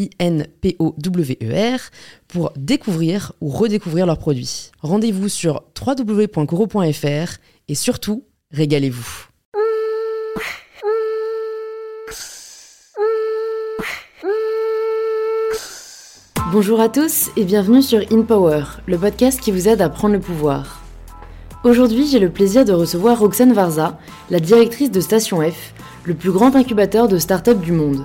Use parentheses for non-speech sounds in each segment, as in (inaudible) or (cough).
I-N-P-O-W-E-R, pour découvrir ou redécouvrir leurs produits. Rendez-vous sur www.coro.fr et surtout, régalez-vous. Bonjour à tous et bienvenue sur InPower, le podcast qui vous aide à prendre le pouvoir. Aujourd'hui, j'ai le plaisir de recevoir Roxane Varza, la directrice de Station F, le plus grand incubateur de start-up du monde.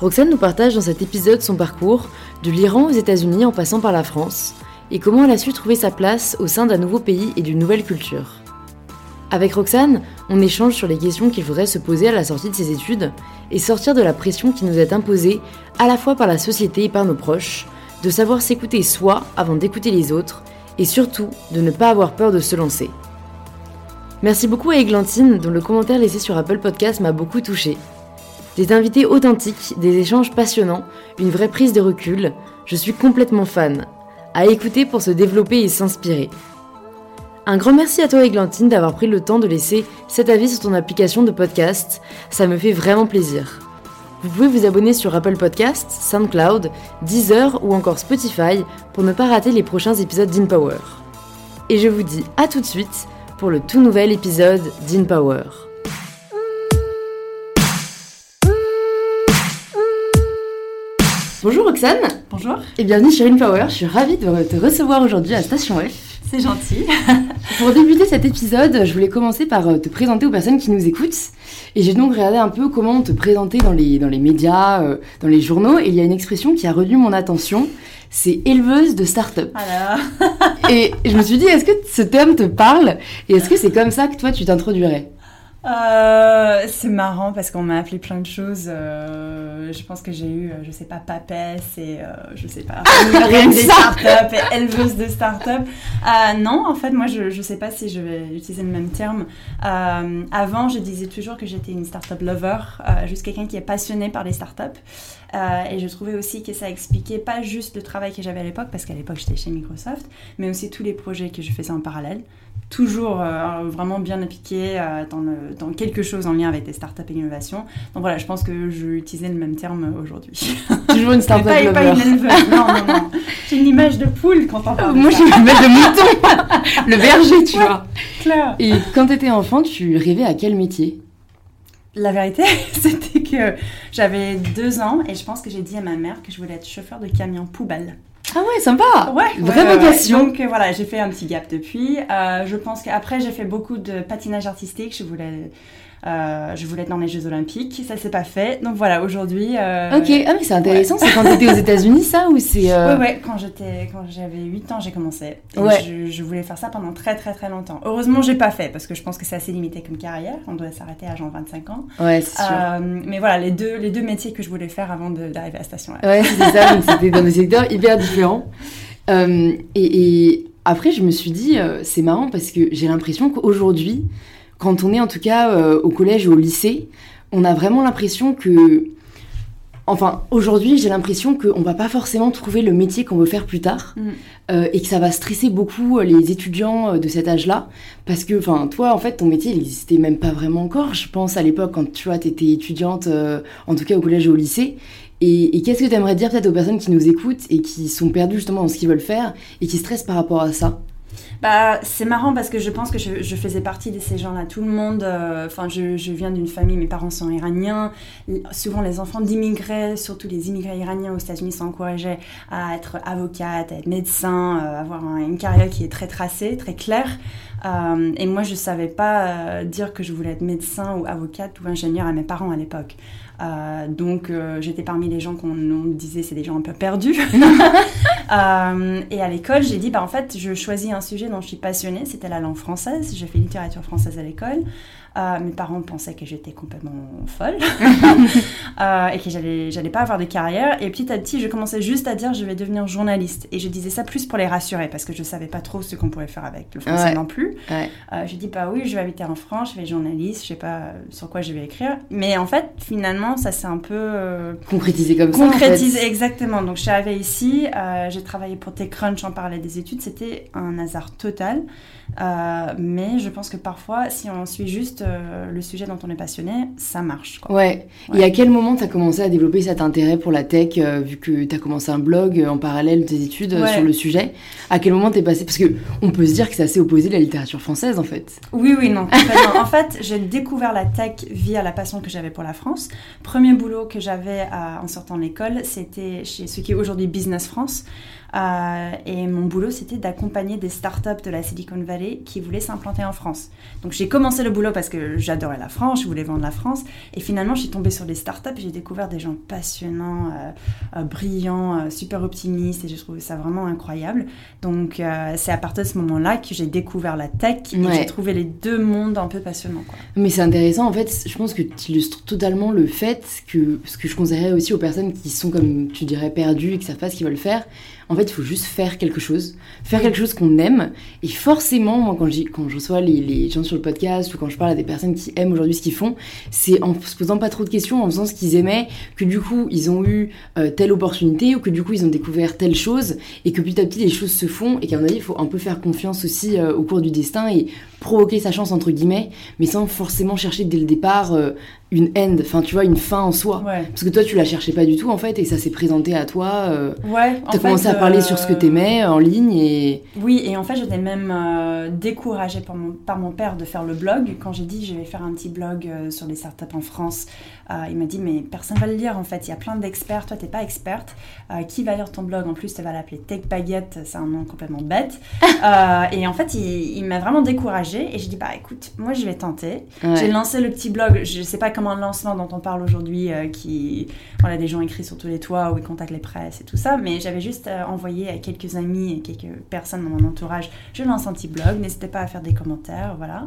Roxane nous partage dans cet épisode son parcours, de l'Iran aux États-Unis en passant par la France, et comment elle a su trouver sa place au sein d'un nouveau pays et d'une nouvelle culture. Avec Roxane, on échange sur les questions qu'il faudrait se poser à la sortie de ses études et sortir de la pression qui nous est imposée à la fois par la société et par nos proches, de savoir s'écouter soi avant d'écouter les autres et surtout de ne pas avoir peur de se lancer. Merci beaucoup à Églantine dont le commentaire laissé sur Apple Podcast m'a beaucoup touché. Des invités authentiques, des échanges passionnants, une vraie prise de recul, je suis complètement fan. À écouter pour se développer et s'inspirer. Un grand merci à toi Églantine d'avoir pris le temps de laisser cet avis sur ton application de podcast, ça me fait vraiment plaisir. Vous pouvez vous abonner sur Apple Podcasts, SoundCloud, Deezer ou encore Spotify pour ne pas rater les prochains épisodes d'InPower. Et je vous dis à tout de suite pour le tout nouvel épisode d'InPower. Bonjour Roxane Bonjour et bienvenue sur InPower, je suis ravie de te recevoir aujourd'hui à Station F. C'est gentil. (laughs) Pour débuter cet épisode, je voulais commencer par euh, te présenter aux personnes qui nous écoutent. Et j'ai donc regardé un peu comment te présenter dans les, dans les médias, euh, dans les journaux. Et il y a une expression qui a retenu mon attention, c'est éleveuse de start-up. Alors, Et je me suis dit, est-ce que ce terme te parle? Et est-ce que (laughs) c'est comme ça que toi tu t'introduirais? Euh, c'est marrant parce qu'on m'a appelé plein de choses. euh, je pense que j'ai eu, euh, je sais pas, papesse et euh, je sais pas, rien que des startups et éleveuse de startups. Euh, non, en fait, moi, je, je sais pas si je vais utiliser le même terme. Euh, avant, je disais toujours que j'étais une startup lover, euh, juste quelqu'un qui est passionné par les startups. Euh, et je trouvais aussi que ça expliquait pas juste le travail que j'avais à l'époque, parce qu'à l'époque j'étais chez Microsoft, mais aussi tous les projets que je faisais en parallèle. Toujours euh, vraiment bien appliqué euh, dans, le- dans quelque chose en lien avec des startups et l'innovation. Donc voilà, je pense que je utilisais le même terme aujourd'hui. (laughs) Toujours une start-up pas, pas une non, non, non. J'ai une image de poule quand on parle Moi de ça. vais mettre le mouton, le berger, tu Ouais. vois. Claire. Et quand t'étais enfant, tu rêvais à quel métier? La vérité, (laughs) c'était que j'avais deux ans et je pense que j'ai dit à ma mère que je voulais être chauffeur de camion poubelle. Ah ouais, sympa Ouais, vraie ouais, ouais. vocation. Donc euh, voilà, j'ai fait un petit gap depuis. Euh, je pense qu'après, j'ai fait beaucoup de patinage artistique. Je voulais, euh, je voulais être dans les Jeux Olympiques. Ça s'est pas fait. Donc voilà, aujourd'hui. euh, Ok, ah mais c'est intéressant, c'est quand t'étais aux États-Unis ça ou c'est... euh, Ouais, ouais, quand j'étais, quand j'avais 8 ans, j'ai commencé. Et Ouais. je, je voulais faire ça pendant très, très, très longtemps. Heureusement, j'ai pas fait parce que je pense que c'est assez limité comme carrière. On doit s'arrêter à genre 25 ans. Ouais, c'est sûr. Mais voilà, les deux, les deux métiers que je voulais faire avant d'arriver à Station F. Ouais, c'est ça, donc c'était dans des secteurs hyper différents. Et, et après, je me suis dit, c'est marrant parce que j'ai l'impression qu'aujourd'hui, quand on est en tout cas euh, au collège ou au lycée, on a vraiment l'impression que. Enfin, aujourd'hui, j'ai l'impression qu'on va pas forcément trouver le métier qu'on veut faire plus tard Mm. euh, et que ça va stresser beaucoup euh, les étudiants de cet âge-là parce que, enfin, toi, en fait, ton métier, il n'existait même pas vraiment encore, je pense, à l'époque quand tu vois, t'étais étudiante, euh, en tout cas au collège ou au lycée. Et, et qu'est-ce que tu aimerais dire peut-être aux personnes qui nous écoutent et qui sont perdues justement dans ce qu'ils veulent faire et qui stressent par rapport à ça? Bah, c'est marrant parce que je pense que je, faisais partie de ces gens-là. Tout le monde, euh, enfin, je, viens d'une famille, mes parents sont iraniens. Souvent, les enfants d'immigrés, surtout les immigrés iraniens aux États-Unis, sont encouragés à être avocate, à être médecin, euh, avoir une carrière qui est très tracée, très claire. Euh, et moi, je savais pas dire que je voulais être médecin ou avocate ou ingénieur à mes parents à l'époque. Euh, donc euh, j'étais parmi les gens qu'on disait c'est des gens un peu perdus. (laughs) Euh, et à l'école, j'ai dit bah en fait je choisis un sujet dont je suis passionnée, c'était la langue française. J'ai fait littérature française à l'école. Euh, mes parents pensaient que j'étais complètement folle (laughs) (laughs) euh, et que j'allais, j'allais pas avoir de carrière. Et petit à petit, je commençais juste à dire je vais devenir journaliste. Et je disais ça plus pour les rassurer parce que je savais pas trop ce qu'on pouvait faire avec le français non plus. Ouais. Euh, je dis pas oui, je vais habiter en France, je vais être journaliste, je sais pas sur quoi je vais écrire. Mais en fait, finalement, ça s'est un peu concrétisé comme ça. Concrétisé, exactement. Donc je suis arrivée ici, j'ai travaillé pour TechCrunch, en parlais des études, c'était un hasard total. mais je pense que parfois, si on suit juste euh, le sujet dont on est passionné, ça marche. Ouais. Et à quel moment tu as commencé à développer cet intérêt pour la tech, euh, vu que tu as commencé un blog en parallèle de tes études euh, sur le sujet? À quel moment t'es passé? Parce que on peut se dire que c'est assez opposé de la littérature française, en fait. Oui, oui, non. (laughs) en fait, j'ai découvert la tech via la passion que j'avais pour la France. Premier boulot que j'avais en sortant de l'école, c'était chez ce qui est aujourd'hui Business France. Euh, et mon boulot, c'était d'accompagner des startups de la Silicon Valley qui voulaient s'implanter en France. Donc j'ai commencé le boulot parce que j'adorais la France, je voulais vendre la France. Et finalement, je suis tombée sur des startups et j'ai découvert des gens passionnants, euh, euh, brillants, super optimistes. Et j'ai trouvé ça vraiment incroyable. Donc c'est à partir de ce moment-là que j'ai découvert la tech et j'ai trouvé les deux mondes un peu passionnants. Quoi. Mais c'est intéressant, en fait, je pense que tu illustres totalement le fait que, ce que je conseillerais aussi aux personnes qui sont, comme tu dirais, perdues et qui savent pas ce qu'ils veulent faire, en fait, il faut juste faire quelque chose, faire quelque chose qu'on aime. Et forcément, moi, quand, quand je reçois les, gens sur le podcast ou quand je parle à des personnes qui aiment aujourd'hui ce qu'ils font, c'est en se posant pas trop de questions, en faisant ce qu'ils aimaient, que du coup, ils ont eu euh, telle opportunité ou que du coup, ils ont découvert telle chose et que petit à petit, les choses se font et qu'à mon avis, il faut un peu faire confiance aussi euh, au cours du destin et provoquer sa chance, entre guillemets, mais sans forcément chercher dès le départ euh, une end, enfin tu vois, une fin en soi. Parce que toi tu la cherchais pas du tout en fait et ça s'est présenté à toi. Euh, ouais. T'as commencé à parler sur ce que euh, t'aimais en ligne et. Oui et en fait j'étais même euh, découragée par mon, par mon père de faire le blog. Quand j'ai dit je vais faire un petit blog sur les startups en France, il m'a dit mais personne va le lire en fait. Il y a plein d'experts, toi t'es pas experte. qui va lire ton blog? En plus tu vas l'appeler Tech Baguette, c'est un nom complètement bête. (laughs) et en fait il, il m'a vraiment découragée et j'ai dit bah écoute moi je vais tenter. J'ai lancé le petit blog. Je sais pas un lancement dont on parle aujourd'hui, euh, qui, voilà, des gens écrits sur tous les toits où ils contactent les presses et tout ça, mais j'avais juste euh, envoyé à quelques amis et quelques personnes dans mon entourage, je lance un petit blog, n'hésitez pas à faire des commentaires, voilà.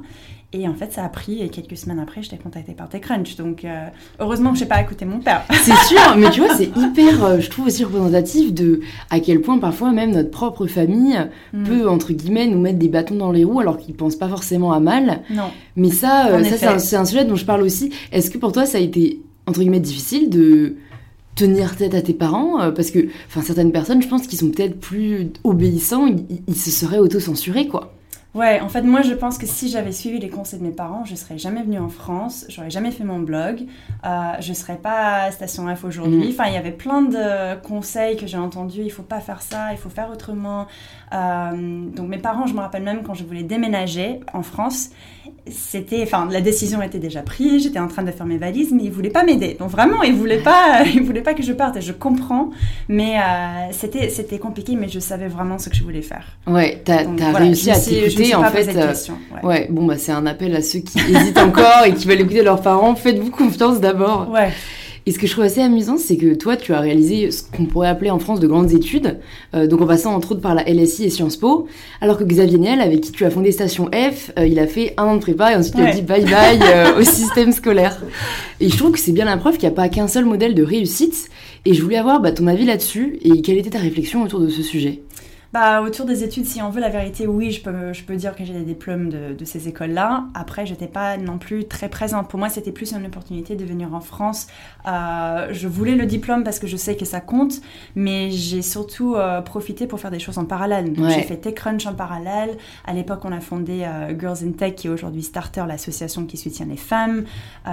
Et en fait, ça a pris, et quelques semaines après, j'étais contactée par TechCrunch. Donc, euh, heureusement que je n'ai pas écouté mon père. (laughs) C'est sûr, mais tu vois, (laughs) c'est hyper, je trouve aussi représentatif de à quel point parfois même notre propre famille mm. peut, entre guillemets, nous mettre des bâtons dans les roues alors qu'ils pensent pas forcément à mal. Non. Mais ça, ça c'est un, un, sujet dont je parle aussi. Est-ce que pour toi, ça a été, entre guillemets, difficile de tenir tête à tes parents? Euh, parce que enfin certaines personnes je pense qu'ils sont peut-être plus obéissants ils, ils se seraient auto-censurés quoi Ouais, en fait, moi, je pense que si j'avais suivi les conseils de mes parents, je serais jamais venue en France, j'aurais jamais fait mon blog, euh, je serais pas à Station F aujourd'hui. Mhm. Enfin, il y avait plein de conseils que j'ai entendus. Il faut pas faire ça, il faut faire autrement. Euh, donc, mes parents, je me rappelle même quand je voulais déménager en France, c'était, enfin, la décision était déjà prise. J'étais en train de faire mes valises, mais ils voulaient pas m'aider. Donc, vraiment, ils voulaient pas, (laughs) ils voulaient pas que je parte. Et je comprends, mais euh, c'était, c'était compliqué, mais je savais vraiment ce que je voulais faire. Ouais, t'as, as réussi à t'écouter en fait, euh, ouais. bon bah c'est un appel à ceux qui hésitent encore et qui veulent écouter leurs parents. Faites-vous confiance d'abord. Ouais. Et ce que je trouve assez amusant, c'est que toi, tu as réalisé ce qu'on pourrait appeler en France de grandes études, euh, donc en passant entre autres par la LSI et Sciences Po, alors que Xavier Niel, avec qui tu as fondé Station F, euh, il a fait un an de prépa et ensuite il a dit bye bye au (laughs) système scolaire. Et je trouve que c'est bien la preuve qu'il n'y a pas qu'un seul modèle de réussite. Et je voulais avoir bah, ton avis là-dessus et quelle était ta réflexion autour de ce sujet. Bah, autour des études, si on veut la vérité, oui, je peux, je peux dire que j'ai des diplômes de, de ces écoles-là. Après, j'étais pas non plus très présente. Pour moi, c'était plus une opportunité de venir en France. Euh, je voulais le diplôme parce que je sais que ça compte, mais j'ai surtout euh, profité pour faire des choses en parallèle. J'ai fait TechCrunch en parallèle. À l'époque, on a fondé euh, Girls in Tech, qui est aujourd'hui Starter, l'association qui soutient les femmes.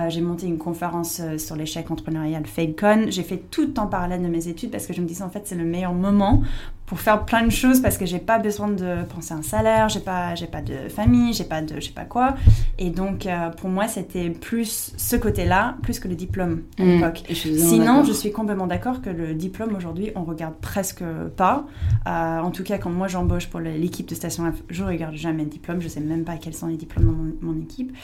j'ai monté une conférence sur l'échec entrepreneurial FadeCon. J'ai fait tout en parallèle de mes études parce que je me disais, en fait, c'est le meilleur moment pour faire plein de choses parce que j'ai pas besoin de penser à un salaire, j'ai pas, j'ai pas de famille, j'ai pas de je sais pas quoi. Et donc, euh, pour moi, c'était plus ce côté-là, plus que le diplôme à Mm. l'époque. Sinon, je suis complètement d'accord que le diplôme aujourd'hui, on regarde presque pas. Euh, en tout cas, quand moi j'embauche pour l'équipe de Station F, je regarde jamais le diplôme. Je sais même pas quels sont les diplômes dans mon, mon équipe.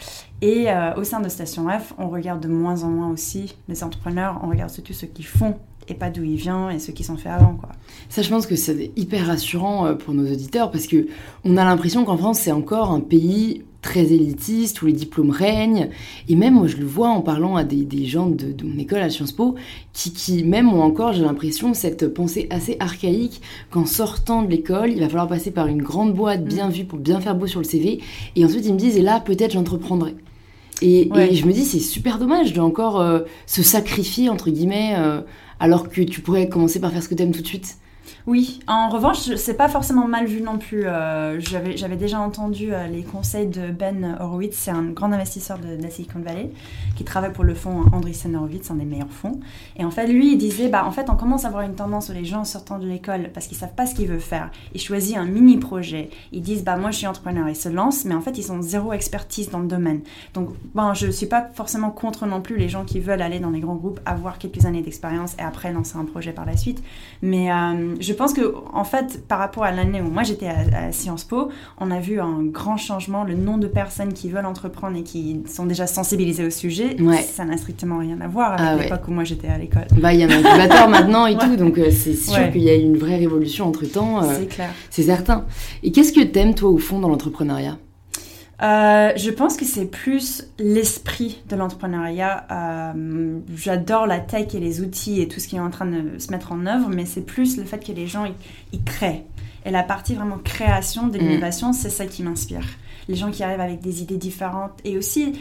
Et euh, au sein de Station F, on regarde de moins en moins aussi les entrepreneurs. On regarde surtout ceux qui font et pas d'où ils viennent et ceux qui sont faits avant, quoi. Ça, je pense que c'est hyper rassurant euh, pour nos auditeurs parce que on a l'impression qu'en France, c'est encore un pays très élitiste où les diplômes règnent. Et même, moi, je le vois en parlant à des, des gens de, de mon école à Sciences Po qui, qui même ont encore, j'ai l'impression, cette pensée assez archaïque qu'en sortant de l'école, il va falloir passer par une grande boîte bien vue pour bien faire beau sur le CV. Et ensuite, ils me disent, et là, peut-être j'entreprendrai. Et, Ouais. et je me dis, c'est super dommage de encore euh, se sacrifier, entre guillemets, euh, alors que tu pourrais commencer par faire ce que tu aimes tout de suite. Oui, en revanche, c'est pas forcément mal vu non plus. Euh, J'avais déjà entendu euh, les conseils de Ben Horowitz, c'est un grand investisseur de, la Silicon Valley qui travaille pour le fonds Andreessen Horowitz, un des meilleurs fonds. Et en fait, lui, il disait, bah, en fait, on commence à avoir une tendance où les gens sortant de l'école, parce qu'ils savent pas ce qu'ils veulent faire, ils choisissent un mini projet. Ils disent, bah, moi, je suis entrepreneur, ils se lancent, mais en fait, ils ont zéro expertise dans le domaine. Donc, bon, je suis pas forcément contre non plus les gens qui veulent aller dans les grands groupes, avoir quelques années d'expérience et après lancer un projet par la suite. Mais euh, je pense que, en fait, par rapport à l'année où moi j'étais à, à Sciences Po, on a vu un grand changement. Le nombre de personnes qui veulent entreprendre et qui sont déjà sensibilisées au sujet, Ouais. ça n'a strictement rien à voir avec Ah ouais. l'époque où moi j'étais à l'école. Bah, il y a un incubateur maintenant et (laughs) Ouais. tout, donc euh, c'est sûr qu'il y a eu une vraie révolution entre temps, C'est clair. c'est certain. Et qu'est-ce que t'aimes, toi, au fond, dans l'entrepreneuriat? Euh, je pense que c'est plus l'esprit de l'entrepreneuriat. Euh, J'adore la tech et les outils et tout ce qui est en train de se mettre en œuvre, mais c'est plus le fait que les gens ils, ils créent. Et la partie vraiment création de Mm. l'innovation, c'est ça qui m'inspire. Les gens qui arrivent avec des idées différentes. Et aussi,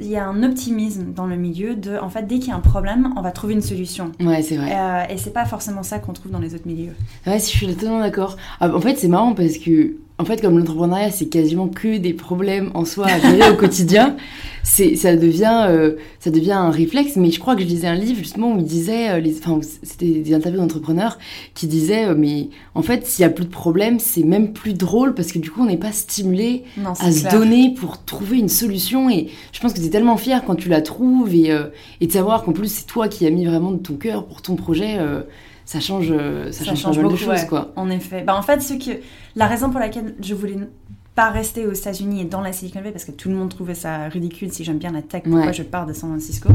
il y a un optimisme dans le milieu de, en fait, dès qu'il y a un problème, on va trouver une solution. Ouais, c'est vrai. Euh, et c'est pas forcément ça qu'on trouve dans les autres milieux. Ouais, je suis totalement d'accord. Ah, en fait, c'est marrant parce que, en fait, comme l'entrepreneuriat, c'est quasiment que des problèmes en soi à gérer au quotidien, (laughs) c'est, ça devient, euh, ça devient un réflexe. Mais je crois que je lisais un livre justement où il disait, euh, les, enfin, c'était des interviews d'entrepreneurs qui disaient, euh, mais en fait, s'il y a plus de problèmes, c'est même plus drôle parce que du coup, on n'est pas stimulé Non, à se donner pour trouver une solution. Et je pense que tu es tellement fier quand tu la trouves et, et de savoir qu'en plus, c'est toi qui as mis vraiment de ton cœur pour ton projet. Ça change, euh, ça, change, pas mal de beaucoup, choses, ouais. quoi. En effet. Bah, en fait, ce que, la raison pour laquelle je voulais pas rester aux États-Unis et dans la Silicon Valley, parce que tout le monde trouvait ça ridicule si j'aime bien la tech, pourquoi Ouais. je pars de San Francisco.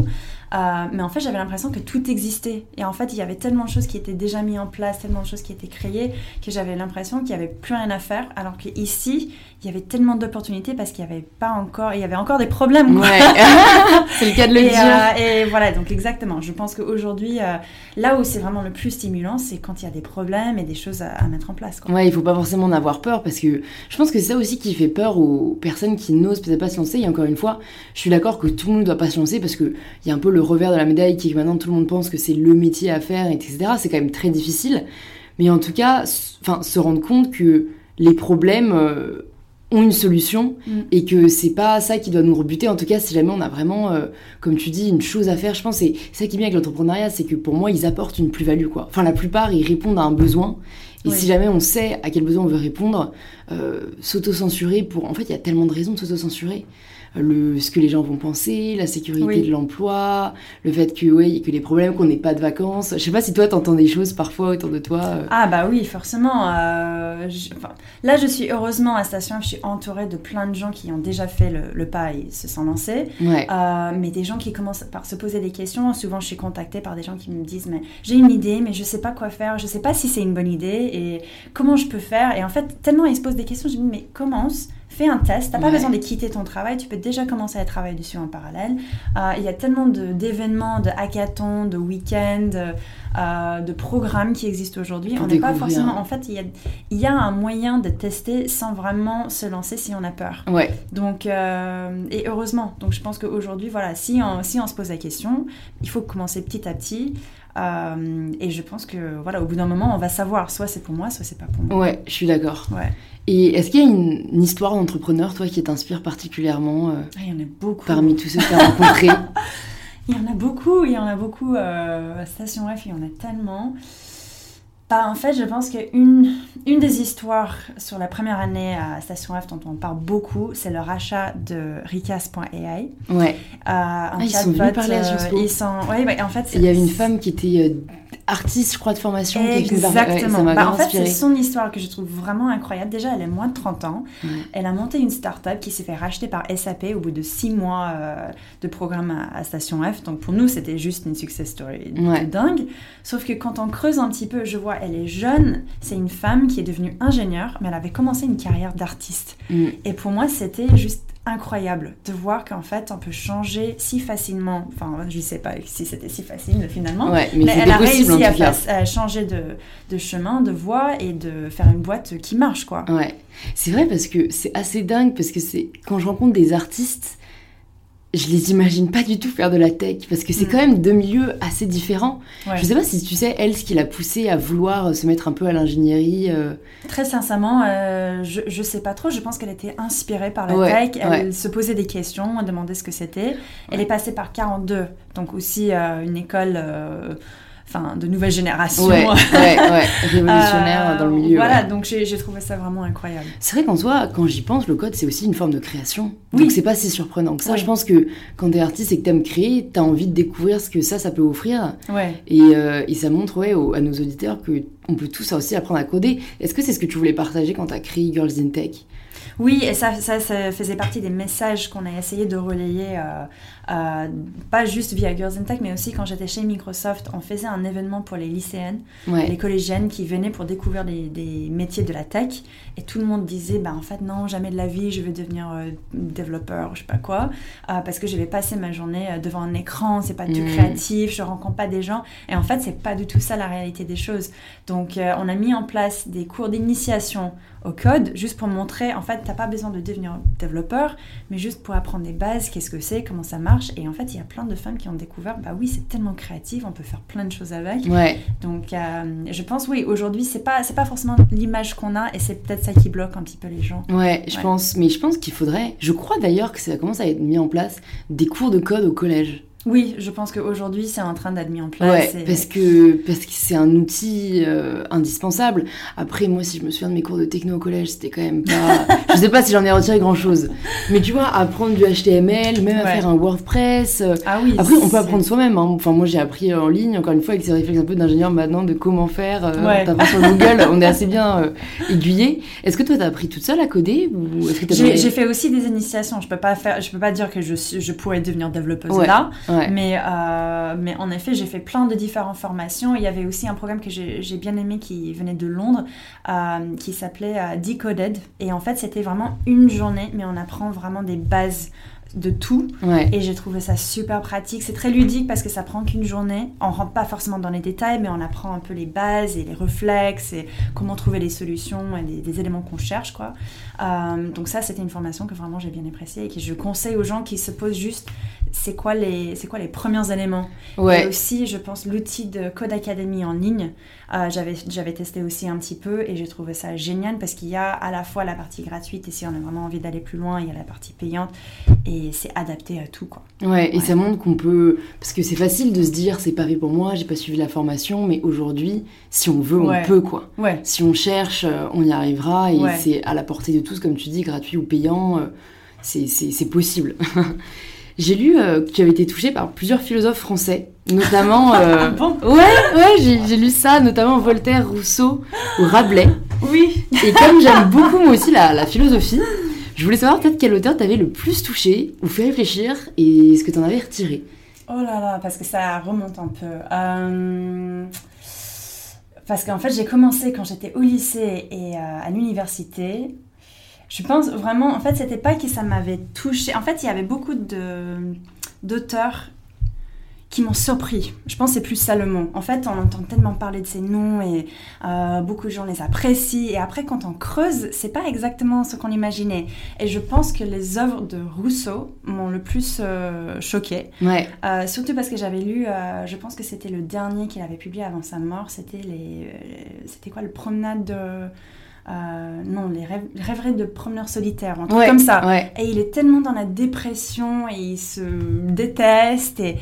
Euh, mais en fait, j'avais l'impression que tout existait. Et en fait, il y avait tellement de choses qui étaient déjà mises en place, tellement de choses qui étaient créées, que j'avais l'impression qu'il n'y avait plus rien à faire. Alors qu'ici, il y avait tellement d'opportunités parce qu'il n'y avait pas encore, il y avait encore des problèmes. Ouais, (laughs) c'est le cas de le Et, dire. euh, et voilà, donc exactement. Je pense qu'aujourd'hui, euh, là où c'est vraiment le plus stimulant, c'est quand il y a des problèmes et des choses à, à mettre en place. Quoi. Ouais, il faut pas forcément en avoir peur parce que je pense que c'est ça aussi qui fait peur aux personnes qui n'osent peut-être pas se lancer. Et encore une fois, je suis d'accord que tout le monde ne doit pas se lancer parce que il y a un peu le revers de la médaille qui est que maintenant tout le monde pense que c'est le métier à faire, etc. C'est quand même très difficile. Mais en tout cas, enfin, se rendre compte que les problèmes euh, ont une solution Mm. et que c'est pas ça qui doit nous rebuter. En tout cas, si jamais on a vraiment, euh, comme tu dis, une chose à faire, je pense c'est c'est ça qui est bien avec l'entrepreneuriat, c'est que pour moi, ils apportent une plus-value. quoi. Enfin, la plupart, ils répondent à un besoin. Et Oui. si jamais on sait à quel besoin on veut répondre, euh, s'auto-censurer pour... En fait, il y a tellement de raisons de s'auto-censurer. Le, ce que les gens vont penser, la sécurité Oui. de l'emploi, le fait que, ouais, que les problèmes, qu'on n'ait pas de vacances. Je sais pas si toi, t'entends des choses parfois autour de toi. euh. Ah bah oui, forcément. euh, je- enfin, là, je suis heureusement à Station F, je suis entourée de plein de gens qui ont déjà fait le, le pas et se sont lancés. Ouais. Euh, mais des gens qui commencent par se poser des questions. Souvent, je suis contactée par des gens qui me disent mais j'ai une idée, mais je sais pas quoi faire, je sais pas si c'est une bonne idée et comment je peux faire. Et en fait, tellement ils se posent des questions, je me dis mais commence. Fais un test, t'as pas Ouais. besoin de quitter ton travail, tu peux déjà commencer à travailler dessus en parallèle. Euh, Il y a tellement d'événements, de, hackathons, de week-ends, euh, de programmes qui existent aujourd'hui. On n'est pas forcément. En fait, il y a, y a un moyen de tester sans vraiment se lancer si on a peur. Ouais. Donc, euh, et heureusement. Donc, je pense qu'aujourd'hui, voilà, si on, si on se pose la question, il faut commencer petit à petit. Euh, et je pense que, voilà, au bout d'un moment, on va savoir. Soit c'est pour moi, soit c'est pas pour moi. Ouais, je suis d'accord. Ouais. Et est-ce qu'il y a une, une histoire d'entrepreneur, toi, qui t'inspire particulièrement euh, Ah, il y en a beaucoup. parmi tous ceux que tu as rencontrés? (laughs) Il y en a beaucoup, il y en a beaucoup. Euh, à Station F, il y en a tellement. Bah, en fait, je pense qu'une une des histoires sur la première année à Station F dont on parle beaucoup, c'est le rachat de Ricas.ai. Ouais. Euh, un Ah, ils sont venus chatbot, parler à euh, ils sont... ouais, en fait, Il y avait une femme qui était euh, artiste, je crois, de formation. Exactement. Bah, en fait, c'est son histoire que je trouve vraiment incroyable. Déjà, elle a moins de 30 ans. Ouais. Elle a monté une start-up qui s'est fait racheter par SAP au bout de 6 mois euh, de programme à, à Station F. Donc pour nous, c'était juste une success story de dingue. Sauf que quand on creuse un petit peu, je vois, elle est jeune. C'est une femme qui est devenue ingénieure, mais elle avait commencé une carrière d'artiste. Mm. Et pour moi, c'était juste incroyable de voir qu'en fait, on peut changer si facilement. Enfin, je sais pas si c'était si facile finalement. Ouais, mais, Mais elle a possible réussi à changer de, de chemin, de voie et de faire une boîte qui marche, quoi. Ouais, c'est vrai parce que c'est assez dingue parce que c'est quand je rencontre des artistes, je les imagine pas du tout faire de la tech parce que c'est Mm. quand même deux milieux assez différents. Ouais. Je sais pas si tu sais elle ce qui l'a poussé à vouloir se mettre un peu à l'ingénierie. euh, Très sincèrement, euh, je, je sais pas trop. Je pense qu'elle était inspirée par la Ouais, tech. Elle ouais. se posait des questions, elle demandait ce que c'était. Elle est passée par 42, donc aussi euh, une école. Enfin, de nouvelle génération. Ouais, (laughs) ouais, ouais, révolutionnaire Euh, dans le milieu. Voilà, donc j'ai trouvé ça vraiment incroyable. C'est vrai qu'en soi, quand j'y pense, le code c'est aussi une forme de création. Oui. Donc c'est pas si surprenant que ça. Je pense que quand t'es artiste et que t'aimes créer, t'as envie de découvrir ce que ça, ça peut offrir. Ouais. Et, euh, et ça montre ouais, aux- à nos auditeurs que on peut tous aussi apprendre à coder. Est-ce que c'est ce que tu voulais partager quand t'as créé Girls in Tech? Oui, et ça, ça, ça faisait partie des messages qu'on a essayé de relayer, euh, euh, pas juste via Girls in Tech, mais aussi quand j'étais chez Microsoft, on faisait un événement pour les lycéennes, Ouais. les collégiennes qui venaient pour découvrir des, des métiers de la tech, et tout le monde disait, bah en fait non, jamais de la vie, je veux devenir euh, développeur, je sais pas quoi, euh, parce que je vais passer ma journée devant un écran, c'est pas du Mm. créatif, je rencontre pas des gens, et en fait c'est pas du tout ça la réalité des choses. Donc on a mis en place des cours d'initiation au code, juste pour montrer, en fait, t'as pas besoin de devenir développeur, mais juste pour apprendre des bases, qu'est-ce que c'est, comment ça marche. Et en fait, il y a plein de femmes qui ont découvert, bah oui, c'est tellement créatif, on peut faire plein de choses avec. Ouais. Donc, euh, je pense, oui, aujourd'hui, c'est pas, c'est pas forcément l'image qu'on a, et c'est peut-être ça qui bloque un petit peu les gens. Ouais, je Ouais. pense. Mais je pense qu'il faudrait. Je crois d'ailleurs que ça commence à être mis en place des cours de code au collège. Oui, je pense qu'aujourd'hui, c'est en train d'être mis en place. Ouais, et- parce que parce que c'est un outil euh, indispensable. Après, moi, si je me souviens de mes cours de techno au collège, c'était quand même pas. (laughs) je sais pas si j'en ai retiré grand chose. Mais tu vois, apprendre du HTML, même à faire un WordPress. euh, Ah oui, Après, on peut apprendre soi-même. hein. Enfin, moi, j'ai appris en ligne, encore une fois, avec ces réflexes un peu d'ingénieur maintenant, de comment faire. Euh, Ouais. sur Google, on est assez bien euh, aiguillé. Est-ce que toi, t'as appris toute seule à coder ou est-ce que t'as J'ai fait aussi des initiations. Je peux pas faire, je peux pas dire que je, je pourrais devenir développeuse Ouais. là, Ouais. Mais, euh, mais en effet, j'ai fait plein de différentes formations. Il y avait aussi un programme que j'ai bien aimé qui venait de Londres, euh, qui s'appelait euh, Decoded. Et en fait, c'était vraiment une journée, mais on apprend vraiment des bases de tout. Ouais. Et j'ai trouvé ça super pratique. C'est très ludique parce que ça prend qu'une journée. On rentre pas forcément dans les détails, mais on apprend un peu les bases et les réflexes et comment trouver les solutions et des, des éléments qu'on cherche, quoi. Euh, donc ça, c'était une formation que vraiment j'ai bien appréciée et que je conseille aux gens qui se posent juste c'est quoi les c'est quoi les premiers éléments? Et Ouais. aussi, je pense l'outil de Code Academy en ligne. euh, j'avais j'avais testé aussi un petit peu et j'ai trouvé ça génial parce qu'il y a à la fois la partie gratuite et si on a vraiment envie d'aller plus loin, il y a la partie payante et c'est adapté à tout, quoi. Ouais, et ça montre qu'on peut. Parce que c'est facile de se dire, c'est pas fait pour moi, j'ai pas suivi la formation, mais aujourd'hui, si on veut, Ouais. on peut, quoi. Ouais. Si on cherche, euh, on y arrivera, et c'est à la portée de tous, comme tu dis, gratuit ou payant, euh, c'est- possible. (laughs) J'ai lu euh, que tu avais été touché par plusieurs philosophes français, notamment. (laughs) euh, bon? Ouais, ouais, j'ai lu ça, notamment Voltaire, Rousseau ou Rabelais. Oui. Et comme (laughs) j'aime beaucoup moi aussi la, la philosophie, je voulais savoir peut-être quel auteur t'avait le plus touché ou fait réfléchir et ce que t'en avais retiré. Oh là là, parce que ça remonte un peu. Euh, Parce qu'en fait, j'ai commencé quand j'étais au lycée et à l'université. Je pense vraiment, en fait, c'était pas que ça m'avait touché. En fait, il y avait beaucoup de d'auteurs qui m'ont surpris. Je pense que c'est plus Salomon. En fait, on entend tellement parler de ces noms et euh, beaucoup de gens les apprécient. Et après, quand on creuse, c'est pas exactement ce qu'on imaginait. Et je pense que les œuvres de Rousseau m'ont le plus euh, choqué. Ouais, Euh, surtout parce que j'avais lu, euh, je pense que c'était le dernier qu'il avait publié avant sa mort, c'était les, c'était quoi le promenade de, euh, non les rêves, rêveries de promeneurs solitaires, un truc ouais, comme ça. Ouais, Et il est tellement dans la dépression et il se déteste et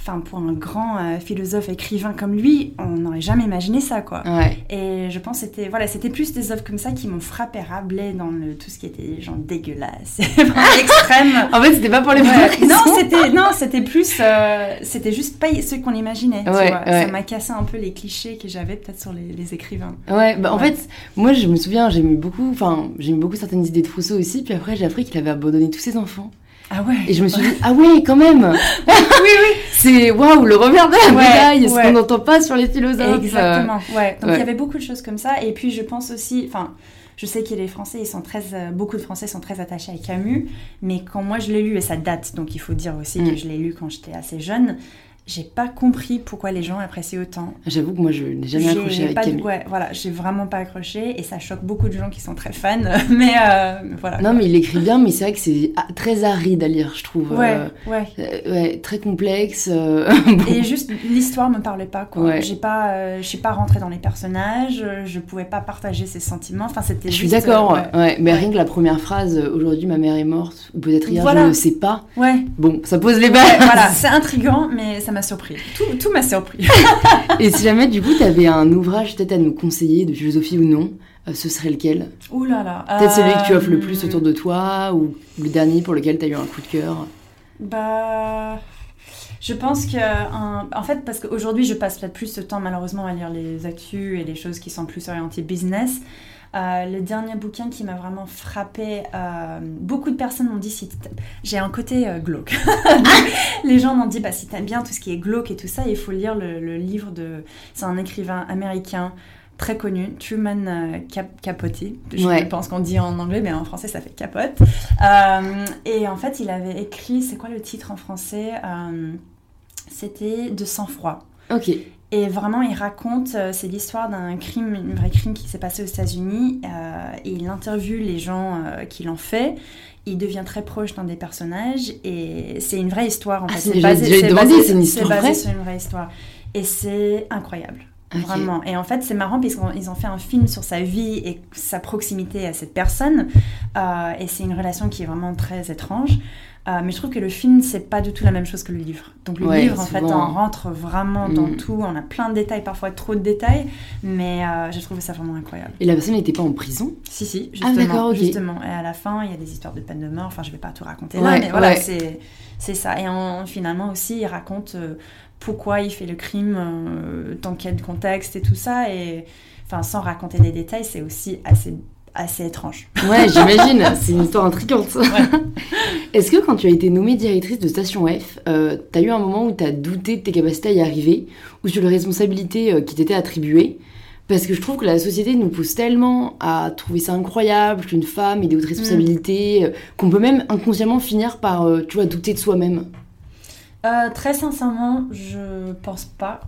enfin pour un grand euh, philosophe écrivain comme lui, on n'aurait jamais imaginé ça quoi. Et je pense c'était voilà, c'était plus des œuvres comme ça qui m'ont frappé rablé dans le, tout ce qui était genre dégueulasse, (laughs) (laughs) extrême. en fait, c'était pas pour les ouais. Non, c'était non, c'était plus euh, c'était juste pas ce qu'on imaginait, tu vois. Ça m'a cassé un peu les clichés que j'avais peut-être sur les, écrivains. Ouais, bah en fait, moi je me souviens, j'ai mis beaucoup enfin, j'ai mis beaucoup certaines idées de Rousseau aussi, puis après j'ai appris qu'il avait abandonné tous ses enfants. Ah ouais. Et je me suis dit, ah ouais, quand même. (laughs) oui, oui. C'est waouh, le revers de la médaille, ce qu'on n'entend pas sur les philosophes. Exactement. Ouais. Donc il y avait beaucoup de choses comme ça. Et puis je pense aussi, enfin, je sais que les Français, ils sont très, euh, beaucoup de Français sont très attachés à Camus, mais quand moi je l'ai lu et ça date, donc il faut dire aussi que mm. je l'ai lu quand j'étais assez jeune j'ai pas compris pourquoi les gens appréciaient autant. J'avoue que moi je n'ai jamais accroché avec Camille. Ouais, voilà, j'ai vraiment pas accroché et ça choque beaucoup de gens qui sont très fans, (laughs) mais euh, voilà. Non, mais il écrit bien, mais c'est vrai que c'est très aride à lire, je trouve. Ouais, euh, ouais. Euh, ouais. très complexe. (laughs) Et juste l'histoire me parlait pas quoi. J'ai pas, je suis pas rentrée dans les personnages, je pouvais pas partager ses sentiments. Enfin, c'était. Je suis d'accord, ouais. Mais rien que la première phrase, aujourd'hui ma mère est morte, ou peut-être hier, je ne sais pas. Ouais. Bon, ça pose les bases. voilà, (laughs) c'est intriguant, mais ça m'a surpris. Tout, m'a surpris. (laughs) et si jamais, du coup, tu avais un ouvrage peut-être à nous conseiller, de philosophie ou non, euh, ce serait lequel? Ouh là là. Peut-être celui que tu offres le plus autour de toi, ou le dernier pour lequel tu as eu un coup de cœur? Bah. Je pense que, en fait, parce qu'aujourd'hui, je passe peut-être plus de temps malheureusement à lire les actus et les choses qui sont plus orientées business. Euh, le dernier bouquin qui m'a vraiment frappé, euh, beaucoup de personnes m'ont dit si j'ai un côté euh, glauque. (laughs) les gens m'ont dit bah, si t'aimes bien tout ce qui est glauque et tout ça, il faut lire le, livre de. C'est un écrivain américain très connu, Truman Capote. Je pense qu'on dit en anglais, mais en français ça fait capote. et en fait, il avait écrit, c'est quoi le titre en français C'était De sang-froid. Ok. Et vraiment, il raconte, euh, c'est l'histoire d'un crime, un vrai crime qui s'est passé aux États-Unis. Euh, et il interviewe les gens euh, qui l'ont fait. Il devient très proche d'un des personnages. Et c'est une vraie histoire, en ah, fait. C'est basé, c'est basé, une histoire basé sur une vraie histoire. Et c'est incroyable. Vraiment. Et en fait, c'est marrant puisqu'ils ont fait un film sur sa vie et sa proximité à cette personne. et c'est une relation qui est vraiment très étrange. Euh, mais je trouve que le film, c'est pas du tout la même chose que le livre. Donc le livre, en fait, on rentre vraiment dans mm. tout. On a plein de détails, parfois trop de détails, mais euh, j'ai trouvé ça vraiment incroyable. Et la personne n'était pas en prison? Si, si, ah, justement. Ah, justement. Et à la fin, il y a des histoires de peine de mort. Enfin, je vais pas tout raconter là, mais voilà, c'est, c'est ça. Et finalement aussi, il raconte euh, pourquoi il fait le crime, dans quel contexte et tout ça. Et enfin, sans raconter des détails, c'est aussi assez assez étrange. Ouais, j'imagine. c'est une histoire intrigante. (laughs) Est-ce que quand tu as été nommée directrice de Station F, euh, tu as eu un moment où tu as douté de tes capacités à y arriver ou sur les responsabilités euh, qui t'étaient attribuées? Parce que je trouve que la société nous pousse tellement à trouver ça incroyable qu'une femme ait des hautes responsabilités, euh, qu'on peut même inconsciemment finir par, tu vois, douter de soi-même. très sincèrement, je pense pas.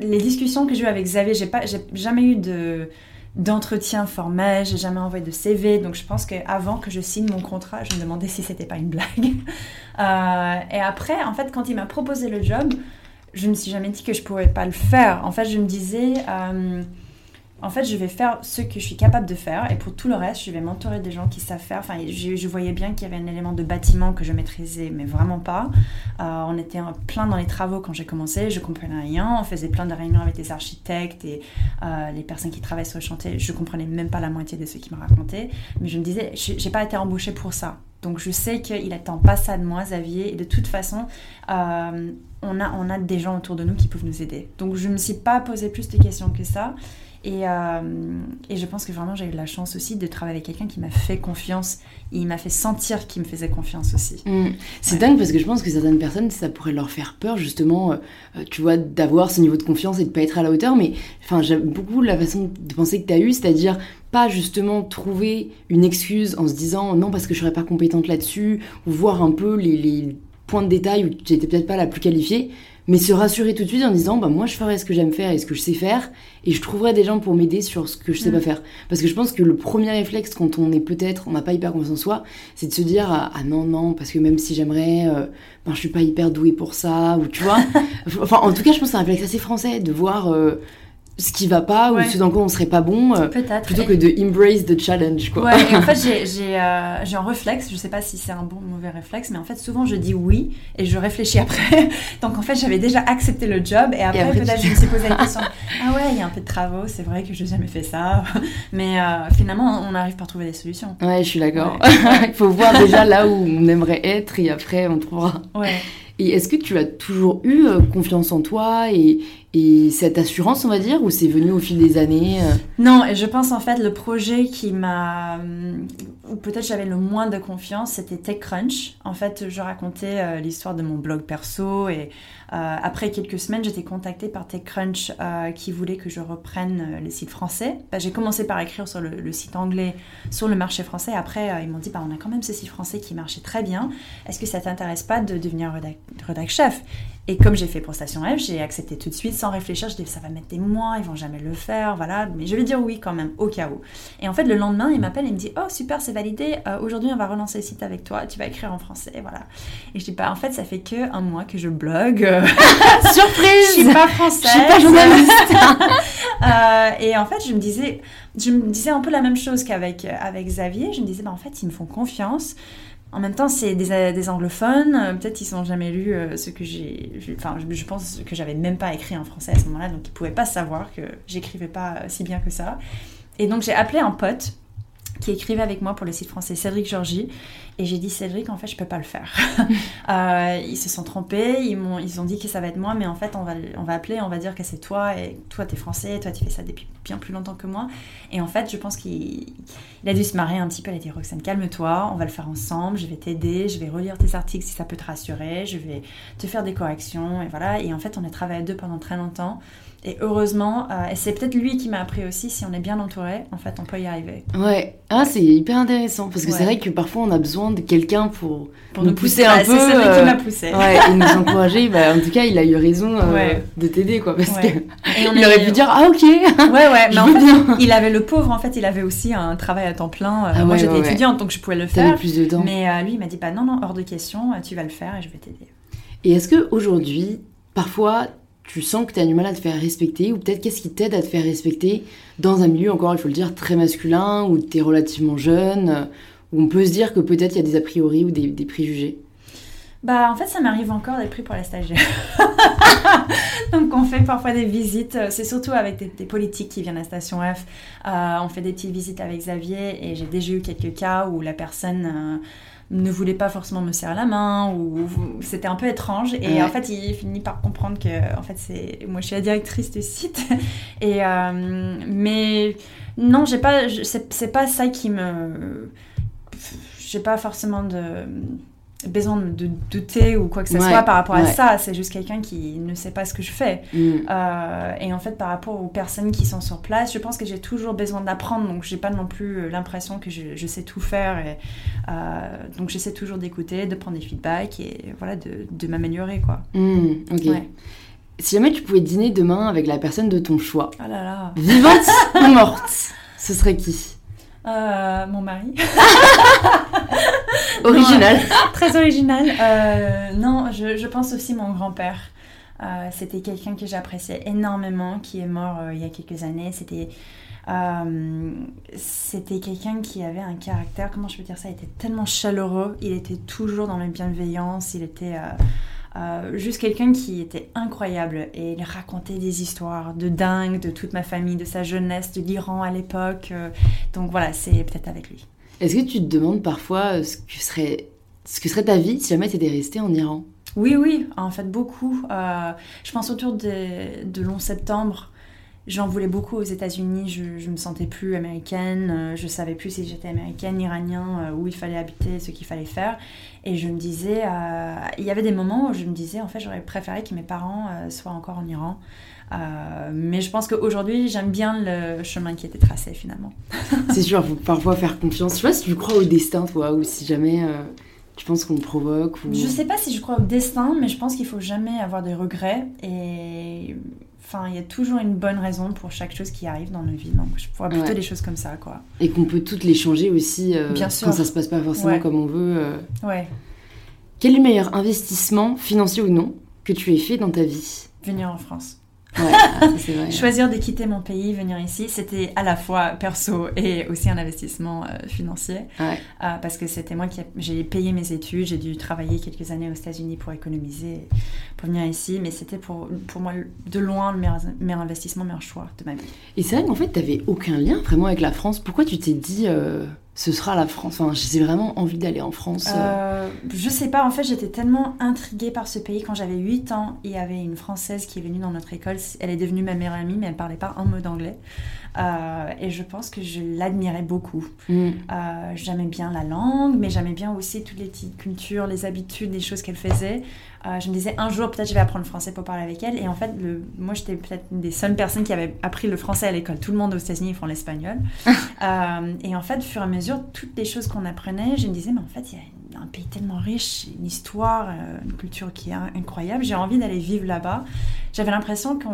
les discussions que j'ai eues avec Xavier, j'ai pas, j'ai jamais eu de d'entretien formel, j'ai jamais envoyé de CV, donc je pense qu'avant que je signe mon contrat, je me demandais si c'était pas une blague. (laughs) Euh, et après, en fait, quand il m'a proposé le job, je me suis jamais dit que je pourrais pas le faire. En fait, je me disais, euh, en fait, je vais faire ce que je suis capable de faire et pour tout le reste, je vais m'entourer des gens qui savent faire. Enfin, je, voyais bien qu'il y avait un élément de bâtiment que je maîtrisais, mais vraiment pas. Euh, on était plein dans les travaux quand j'ai commencé, je comprenais rien. On faisait plein de réunions avec des architectes et euh, les personnes qui travaillent sur le chantier. Je comprenais même pas la moitié de ce qu'ils me racontaient, mais je me disais, j'ai pas été embauchée pour ça. Donc je sais qu'il attend pas ça de moi, Xavier, et de toute façon, euh, on, a, on a des gens autour de nous qui peuvent nous aider. Donc je me suis pas posé plus de questions que ça. Et, euh, et, je pense que vraiment j'ai eu la chance aussi de travailler avec quelqu'un qui m'a fait confiance. Et il m'a fait sentir qu'il me faisait confiance aussi. Mm. C'est dingue parce que je pense que certaines personnes, ça pourrait leur faire peur justement, euh, euh, tu vois, d'avoir ce niveau de confiance et de pas être à la hauteur. Mais enfin, j'aime beaucoup la façon de penser que tu as eu, c'est-à-dire pas justement trouver une excuse en se disant non parce que je serais pas compétente là-dessus, ou voir un peu les, les points de détail où tu n'étais peut-être pas la plus qualifiée, mais se rassurer tout de suite en disant bah moi je ferai ce que j'aime faire et ce que je sais faire et je trouverai des gens pour m'aider sur ce que je sais pas mm. faire parce que je pense que le premier réflexe quand on est peut-être on n'a pas hyper confiance en soi c'est de se dire ah, ah non non parce que même si j'aimerais euh, ben je suis pas hyper douée pour ça ou tu vois (laughs) enfin en tout cas je pense que c'est un réflexe assez français de voir euh, ce qui va pas ou ce dans quoi on serait pas bon euh, plutôt que de embrace the challenge quoi. Ouais et en (laughs) fait j'ai euh, un réflexe je sais pas si c'est un bon ou mauvais réflexe mais en fait souvent je dis oui et je réfléchis après. (laughs) Donc en fait j'avais déjà accepté le job et après, peut-être je me suis posé la question ah ouais il y a un peu de travaux c'est vrai que j'ai jamais fait ça (laughs) mais euh, finalement on arrive par trouver des solutions. Ouais je suis d'accord. Il faut voir déjà là où on aimerait être et après on trouvera. Ouais et est-ce que tu as toujours eu confiance en toi et, et cette assurance, on va dire, ou c'est venu au fil des années euh Non, et je pense en fait le projet qui m'a, ou peut-être j'avais le moins de confiance, c'était TechCrunch. En fait, je racontais euh, l'histoire de mon blog perso et euh, après quelques semaines, j'étais contactée par TechCrunch qui voulait que je reprenne les sites français. Bah, j'ai commencé par écrire sur le, site anglais, sur le marché français. Après, ils m'ont dit, bah, on a quand même ce site français qui marchait très bien. Est-ce que ça t'intéresse pas de devenir redac chef? Et comme j'ai fait pour Station F, j'ai accepté tout de suite sans réfléchir. Je dis ça va mettre des mois, ils vont jamais le faire, voilà. Mais je vais dire oui quand même, au cas où. Et en fait, le lendemain, il m'appelle et me dit oh super, c'est validé. Euh, aujourd'hui, on va relancer le site avec toi. Tu vas écrire en français, voilà. Et je dis pas, bah, en fait, ça fait que un mois que je blogue. (laughs) Surprise Je suis pas française. Je suis pas journaliste. (laughs) Euh, et en fait, je me disais, je me disais un peu la même chose qu'avec avec Xavier. Je me disais bah en fait, ils me font confiance. En même temps, c'est des, des, anglophones. Euh, peut-être ils n'ont jamais lu euh, ce que j'ai. Enfin, je, pense que j'avais même pas écrit en français à ce moment-là, donc ils pouvaient pas savoir que j'écrivais pas si bien que ça. Et donc j'ai appelé un pote qui écrivait avec moi pour le site français, Cédric Georgie. Et j'ai dit, Cédric, en fait, je peux pas le faire. (laughs) (laughs) Euh, ils se sont trompés, ils, m'ont, ils ont dit que ça va être moi, mais en fait, on va, on va appeler, on va dire que c'est toi, et toi, tu es français, toi, tu fais ça depuis bien plus longtemps que moi. Et en fait, je pense qu'il il a dû se marrer un petit peu. Il a dit, Roxane, calme-toi, on va le faire ensemble, je vais t'aider, je vais relire tes articles si ça peut te rassurer, je vais te faire des corrections, et voilà. Et en fait, on a travaillé à deux pendant très longtemps. Et heureusement, euh, et c'est peut-être lui qui m'a appris aussi, si on est bien entouré, en fait, on peut y arriver. Ouais, ah, c'est hyper intéressant, parce que c'est vrai que parfois on a besoin de quelqu'un pour, pour nous, pousser, un peu. C'est celui qui m'a poussé. Ouais, et nous (laughs) encourager. Bah, en tout cas, il a eu raison euh, de t'aider, quoi, parce que il aurait pu dire, ah ok. Ouais, ouais, (laughs) mais en fait, il avait le pauvre, en fait, il avait aussi un travail à temps plein. Euh, ah moi, j'étais étudiante, donc je pouvais le faire. plus de temps. Mais lui, il m'a dit, bah non, non, hors de question, tu vas le faire et je vais t'aider. Et est-ce que aujourd'hui, parfois, tu sens que tu as du mal à te faire respecter, ou peut-être qu'est-ce qui t'aide à te faire respecter dans un milieu, encore il faut le dire, très masculin, où tu es relativement jeune, euh, où on peut se dire que peut-être il y a des a priori ou des, préjugés bah en fait ça m'arrive encore des prix pour la stagiaire. (laughs) Donc on fait parfois des visites, euh, c'est surtout avec des, politiques qui viennent à Station F. Euh, on fait des petites visites avec Xavier et j'ai déjà eu quelques cas où la personne ne voulait pas forcément me serrer la main ou, c'était un peu étrange. Et en fait il finit par comprendre que en fait c'est moi je suis la directrice du site. (laughs) Et euh, mais non j'ai pas c'est pas ça qui me j'ai pas forcément de besoin de douter ou quoi que ce soit par rapport à ça. C'est juste quelqu'un qui ne sait pas ce que je fais. Mm. Euh, et en fait, par rapport aux personnes qui sont sur place, je pense que j'ai toujours besoin d'apprendre. Donc, j'ai pas non plus euh, l'impression que je, sais tout faire. Et, euh, donc, j'essaie toujours d'écouter, de prendre des feedbacks et voilà, de, de m'améliorer, quoi. Mm. Si jamais tu pouvais dîner demain avec la personne de ton choix, oh là là. vivante (laughs) ou morte, ce serait qui? Mon mari. (laughs) original. très original. Euh, non, je, pense aussi mon grand-père. Euh, c'était quelqu'un que j'appréciais énormément, qui est mort euh, il y a quelques années. C'était c'était quelqu'un qui avait un caractère, comment je peux dire ça, il était tellement chaleureux, il était toujours dans la bienveillance, il était juste quelqu'un qui était incroyable et il racontait des histoires de dingue de toute ma famille, de sa jeunesse, de l'Iran à l'époque. donc voilà, c'est peut-être avec lui. Est-ce que tu te demandes parfois euh, ce que serait, ce que serait ta vie si jamais tu étais restée en Iran? Oui, oui, en fait beaucoup. Euh, je pense autour de, de 11 septembre, j'en voulais beaucoup aux États-Unis. Je, je me sentais plus américaine. Euh, je savais plus si j'étais américaine, iranien, où il fallait habiter, ce qu'il fallait faire. Et je me disais, il y avait des moments où je me disais, en fait, j'aurais préféré que mes parents soient encore en Iran. Euh, mais je pense qu'aujourd'hui, j'aime bien le chemin qui était tracé finalement. (laughs) c'est sûr, faut parfois faire confiance. Je sais pas si tu crois au destin, toi, ou si jamais euh, tu penses qu'on provoque. Ou... Je sais pas si je crois au destin, mais je pense qu'il faut jamais avoir de regrets. Et enfin, il y a toujours une bonne raison pour chaque chose qui arrive dans nos vies. Donc, je vois plutôt des choses comme ça, quoi. Et qu'on peut toutes les changer aussi euh, bien quand ça se passe pas forcément comme on veut. Ouais. Quel est le meilleur investissement, financier ou non, que tu aies fait dans ta vie? Venir en France. (laughs) Choisir de quitter mon pays, venir ici, c'était à la fois perso et aussi un investissement euh, financier. Euh, parce que c'était moi qui j'ai payé mes études, j'ai dû travailler quelques années aux États-Unis pour économiser, pour venir ici. Mais c'était pour, pour moi de loin le meilleur, meilleur investissement, le meilleur choix de ma vie. Et c'est vrai qu'en fait, tu n'avais aucun lien vraiment avec la France. Pourquoi tu t'es dit euh, ce sera la France. Enfin, j'ai vraiment envie d'aller en France. Euh. Euh, je sais pas, en fait, j'étais tellement intriguée par ce pays. Quand j'avais 8 ans, il y avait une Française qui est venue dans notre école. Elle est devenue ma meilleure amie, mais elle parlait pas un mot d'anglais. Euh, et je pense que je l'admirais beaucoup. Mm. j'aimais bien la langue, mais j'aimais bien aussi toutes les petites cultures, les habitudes, les choses qu'elle faisait. Je me disais, un jour, peut-être je vais apprendre le français pour parler avec elle. Et en fait, le, moi, j'étais peut-être une des seules personnes qui avait appris le français à l'école. Tout le monde aux États-Unis font l'espagnol. (laughs) et en fait, au fur et à mesure, toutes les choses qu'on apprenait, je me disais, mais en fait, il y a un pays tellement riche, une histoire, euh, une culture qui est incroyable. J'ai envie d'aller vivre là-bas. J'avais l'impression que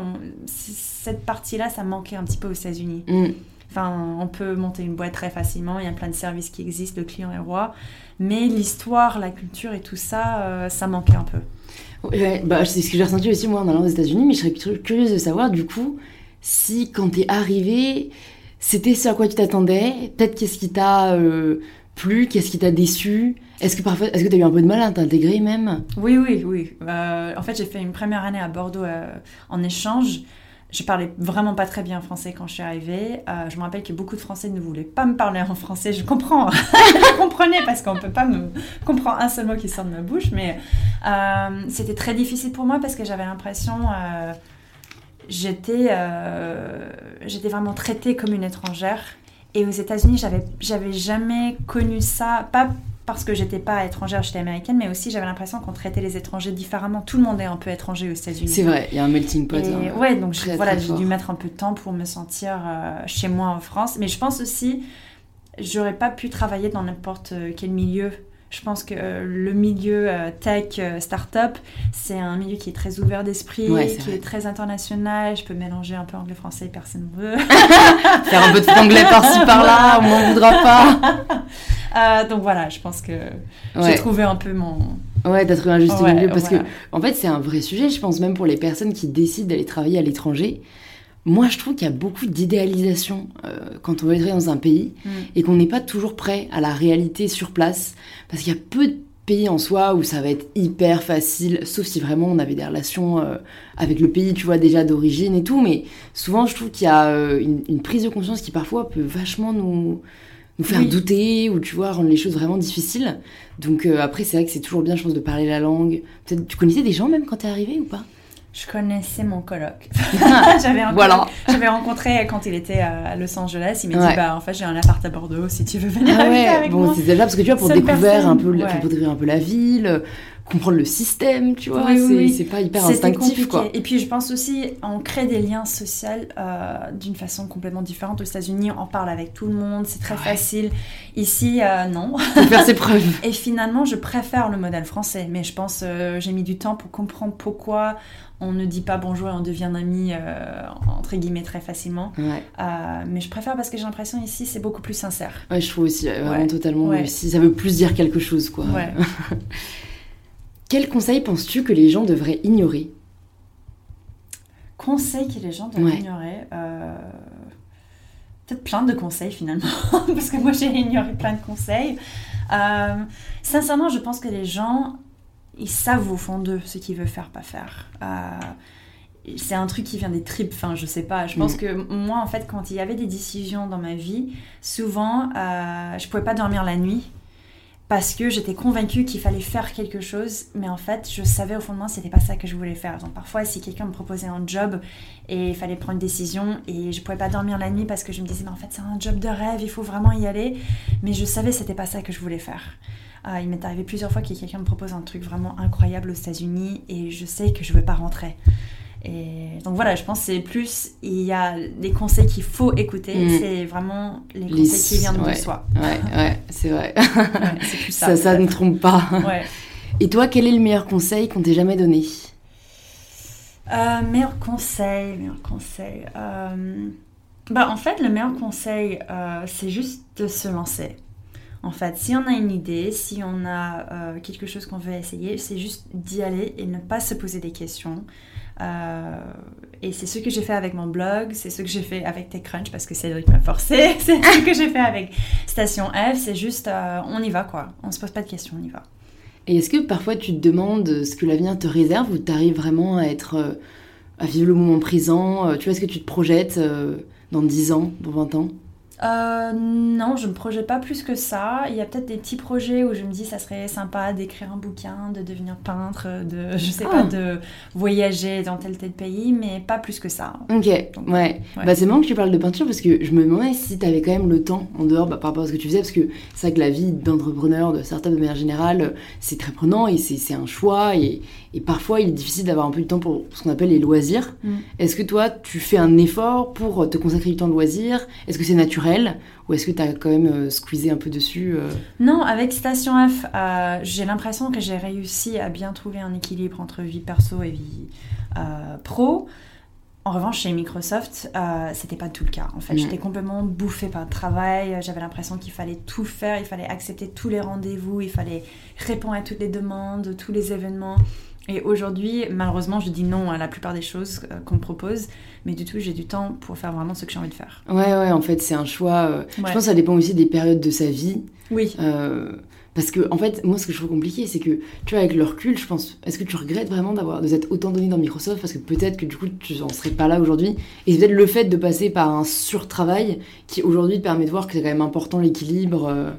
cette partie-là, ça manquait un petit peu aux États-Unis. Mm. Enfin, on peut monter une boîte très facilement, il y a plein de services qui existent, le client est roi. Mais l'histoire, la culture et tout ça, euh, ça manquait un peu. bah, c'est ce que j'ai ressenti aussi moi en allant aux États-Unis, mais je serais curieuse de savoir du coup si quand t'es arrivé, c'était ce à quoi tu t'attendais Peut-être qu'est-ce qui t'a euh, plu Qu'est-ce qui t'a déçu? Est-ce que parfois, est-ce que tu as eu un peu de mal à t'intégrer même? Oui, oui, oui. Euh, en fait, j'ai fait une première année à Bordeaux euh, en échange. Je parlais vraiment pas très bien français quand je suis arrivée. je me rappelle que beaucoup de Français ne voulaient pas me parler en français. Je comprends, (laughs) je comprenais parce qu'on peut pas me comprendre un seul mot qui sort de ma bouche, mais c'était très difficile pour moi parce que j'avais l'impression j'étais euh, j'étais vraiment traitée comme une étrangère. Et aux États-Unis, j'avais j'avais jamais connu ça, pas parce que j'étais pas étrangère, j'étais américaine, mais aussi j'avais l'impression qu'on traitait les étrangers différemment. Tout le monde est un peu étranger aux États-Unis. C'est vrai, il y a un melting pot. Et, hein. ouais, donc voilà, j'ai dû mettre un peu de temps pour me sentir euh, chez moi en France. Mais je pense aussi, j'aurais pas pu travailler dans n'importe quel milieu je pense que euh, le milieu euh, tech, euh, startup, c'est un milieu qui est très ouvert d'esprit, qui est très international. Je peux mélanger un peu anglais-français, personne ne veut. (laughs) Faire un peu de anglais par-ci par-là, on m'en voudra pas. (laughs) donc voilà, je pense que j'ai trouvé un peu mon. Ouais, t'as trouvé un juste milieu parce que, en fait, c'est un vrai sujet, je pense, même pour les personnes qui décident d'aller travailler à l'étranger moi, je trouve qu'il y a beaucoup d'idéalisation euh, quand on veut être dans un pays mm. et qu'on n'est pas toujours prêt à la réalité sur place. Parce qu'il y a peu de pays en soi où ça va être hyper facile, sauf si vraiment on avait des relations euh, avec le pays, tu vois, déjà d'origine et tout. Mais souvent, je trouve qu'il y a euh, une, prise de conscience qui parfois peut vachement nous, nous faire douter ou, tu vois, rendre les choses vraiment difficiles. Donc après, c'est vrai que c'est toujours bien, je pense, de parler la langue. Peut-être, tu connaissais des gens même quand t'es arrivé ou pas? Je connaissais mon coloc. (laughs) j'avais voilà. J'avais rencontré quand il était à Los Angeles. Il m'a dit bah en fait j'ai un appart à Bordeaux si tu veux venir ah ouais. avec bon, c'est déjà parce que tu vois pour découvrir un peu, pour découvrir un peu la ville, comprendre le système, tu vois. c'est pas hyper instinctif, quoi. Et puis je pense aussi, on crée des liens sociaux euh, d'une façon complètement différente. Aux États-Unis, on parle avec tout le monde, c'est très facile. Ici, euh, non. Faut faire ses preuves. (laughs) et finalement, je préfère le modèle français, mais je pense euh, j'ai mis du temps pour comprendre pourquoi on ne dit pas bonjour et on devient ami entre guillemets très facilement. mais je préfère parce que j'ai l'impression ici c'est beaucoup plus sincère. Ouais, je trouve aussi vraiment totalement. Si ça veut plus dire quelque chose, quoi. Ouais. (laughs) Quel conseil penses-tu que les gens devraient ignorer? Conseil que les gens devraient ignorer euh, Peut-être plein de conseils finalement, (laughs) parce que moi j'ai ignoré plein de conseils. Euh, sincèrement, je pense que les gens, ils savent au fond d'eux ce qu'ils veulent faire, pas faire. Euh, c'est un truc qui vient des tripes, enfin je sais pas. Je pense mm. que moi en fait quand il y avait des décisions dans ma vie, souvent je pouvais pas dormir la nuit parce que j'étais convaincue qu'il fallait faire quelque chose, mais en fait, je savais au fond de moi, c'était pas ça que je voulais faire. Donc parfois, si quelqu'un me proposait un job et il fallait prendre une décision et je pouvais pas dormir la nuit parce que je me disais, mais en fait, c'est un job de rêve, il faut vraiment y aller, mais je savais que c'était pas ça que je voulais faire. Euh, il m'est arrivé plusieurs fois que quelqu'un me propose un truc vraiment incroyable aux États-Unis et je sais que je veux pas rentrer. Et donc voilà, je pense que c'est plus, il y a des conseils qu'il faut écouter, mm. c'est vraiment les conseils qui viennent de soi. Ouais, ouais c'est vrai. (laughs) c'est plus ça. Ça, ne trompe pas. Et toi, quel est le meilleur conseil qu'on t'ait jamais donné? Euh, Meilleur conseil, meilleur conseil. Euh, bah, en fait, le meilleur conseil, euh, c'est juste de se lancer. En fait, si on a une idée, si on a quelque chose qu'on veut essayer, c'est juste d'y aller et ne pas se poser des questions. Et c'est ce que j'ai fait avec mon blog, c'est ce que j'ai fait avec TechCrunch parce que Cédric m'a forcé, (laughs) c'est ce que j'ai fait avec Station F, c'est juste on y va quoi, on se pose pas de questions, on y va. Et est-ce que parfois tu te demandes ce que l'avenir te réserve ou tu arrives vraiment à être à vivre le moment présent Tu vois, est-ce que tu te projettes dans 10 ans, dans 20 ans? Euh, non, je me projette pas plus que ça. Il y a peut-être des petits projets où je me dis ça serait sympa d'écrire un bouquin, de devenir peintre, de je sais pas, ah. de voyager dans tel tel pays, mais pas plus que ça. Ok, ouais. Bah c'est marrant que tu parles de peinture parce que je me demandais si tu avais quand même le temps en dehors bah, par rapport à ce que tu faisais parce que c'est vrai que la vie d'entrepreneur, de certains de manière générale, c'est très prenant et c'est un choix et, et parfois, il est difficile d'avoir un peu de temps pour ce qu'on appelle les loisirs. Mm. Est-ce que toi, tu fais un effort pour te consacrer du temps de loisirs? Est-ce que c'est naturel? Ou est-ce que tu as quand même euh, squeezé un peu dessus euh? Non, avec Station F, euh, j'ai l'impression que j'ai réussi à bien trouver un équilibre entre vie perso et vie pro. En revanche, chez Microsoft, euh, c'était pas tout le cas. En fait, j'étais complètement bouffée par le travail. J'avais l'impression qu'il fallait tout faire, il fallait accepter tous les rendez-vous, il fallait répondre à toutes les demandes, tous les événements. Et aujourd'hui, malheureusement, je dis non à la plupart des choses euh, qu'on me propose, mais du tout, j'ai du temps pour faire vraiment ce que j'ai envie de faire. Ouais, ouais, en fait, c'est un choix. Euh, je pense que ça dépend aussi des périodes de sa vie. Oui. Euh, parce que, en fait, moi, ce que je trouve compliqué, c'est que, tu vois, avec le recul, je pense, est-ce que tu regrettes vraiment d'avoir, de s'être autant donné dans Microsoft? Parce que peut-être que du coup, tu n'en serais pas là aujourd'hui. Et c'est peut-être le fait de passer par un surtravail qui aujourd'hui te permet de voir que c'est quand même important l'équilibre.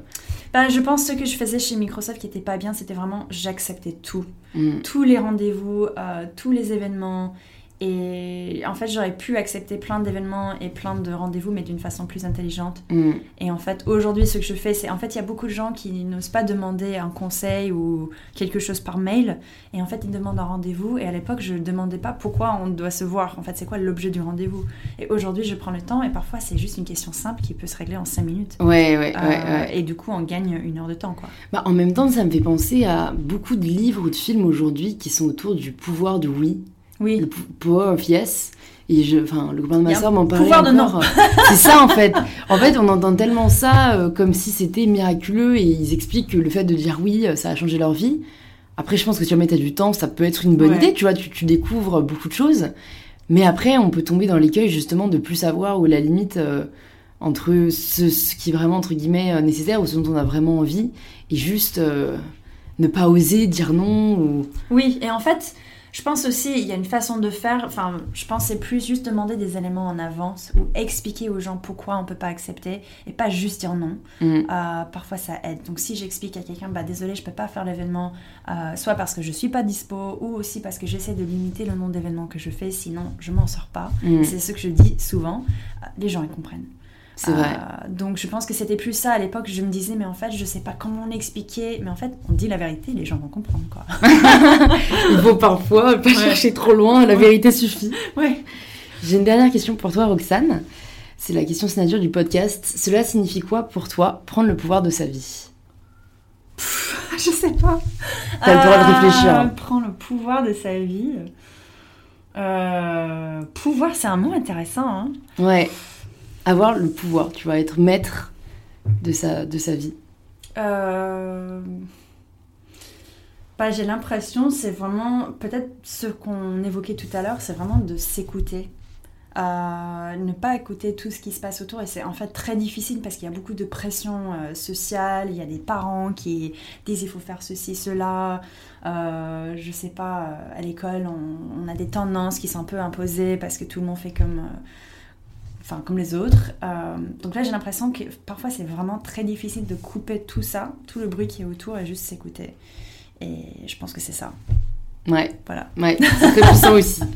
Bah, je pense que ce que je faisais chez Microsoft qui était pas bien, c'était vraiment j'acceptais tout. Mm. Tous les rendez-vous, euh, tous les événements. Et en fait, j'aurais pu accepter plein d'événements et plein de rendez-vous, mais d'une façon plus intelligente. Mm. Et en fait, aujourd'hui, ce que je fais, c'est en fait, il y a beaucoup de gens qui n'osent pas demander un conseil ou quelque chose par mail. Et en fait, ils demandent un rendez-vous. Et à l'époque, je ne demandais pas pourquoi on doit se voir. En fait, c'est quoi l'objet du rendez-vous? Et aujourd'hui, je prends le temps. Et parfois, c'est juste une question simple qui peut se régler en 5 minutes. Ouais, ouais, euh, ouais, Et du coup, on gagne une heure de temps, quoi. Bah, en même temps, ça me fait penser à beaucoup de livres ou de films aujourd'hui qui sont autour du pouvoir du oui. Oui. Le pouvoir of yes. Et je, enfin, le copain de ma soeur m'en parlait. Pouvoir de non. (laughs) C'est ça en fait. En fait, on entend tellement ça euh, comme si c'était miraculeux et ils expliquent que le fait de dire oui, euh, ça a changé leur vie. Après, je pense que si jamais tu as du temps, ça peut être une bonne idée, tu vois, tu, tu, découvres beaucoup de choses. Mais après, on peut tomber dans l'écueil justement de plus savoir où la limite euh, entre ce, ce, qui est vraiment entre guillemets nécessaire ou ce dont on a vraiment envie et juste ne pas oser dire non. Ou... Oui, et en fait, je pense aussi, il y a une façon de faire, enfin, je pense c'est plus juste demander des éléments en avance ou expliquer aux gens pourquoi on peut pas accepter et pas juste dire non. Mm. Euh, parfois ça aide. Donc si j'explique à quelqu'un, bah désolé, je peux pas faire l'événement, euh, soit parce que je suis pas dispo ou aussi parce que j'essaie de limiter le nombre d'événements que je fais, sinon je m'en sors pas. Mm. C'est ce que je dis souvent. Euh, les gens ils comprennent. C'est vrai. Euh, donc je pense que c'était plus ça à l'époque. Je me disais, mais en fait, je sais pas comment l'expliquer. Mais en fait, on dit la vérité, les gens vont comprendre quoi. (laughs) Il faut parfois pas chercher trop loin, la vérité suffit. (laughs) Ouais. J'ai une dernière question pour toi, Roxane. C'est la question signature du podcast. Cela signifie quoi pour toi prendre le pouvoir de sa vie? (laughs) Je sais pas. T'as le droit de réfléchir. Euh, prendre le pouvoir de sa vie. Euh, pouvoir, c'est un mot intéressant. Hein. Ouais avoir le pouvoir, tu vois, être maître de sa, de sa vie euh... bah, J'ai l'impression, c'est vraiment, peut-être ce qu'on évoquait tout à l'heure, c'est vraiment de s'écouter. Euh, ne pas écouter tout ce qui se passe autour et c'est en fait très difficile parce qu'il y a beaucoup de pression euh, sociale, il y a des parents qui disent il faut faire ceci, cela, euh, je sais pas, à l'école on, on, a des tendances qui sont un peu imposées parce que tout le monde fait comme enfin comme les autres. Euh, donc là, j'ai l'impression que parfois c'est vraiment très difficile de couper tout ça, tout le bruit qui est autour et juste s'écouter. Et je pense que c'est ça. Ouais. Voilà. Ouais, c'est je sens aussi. (laughs)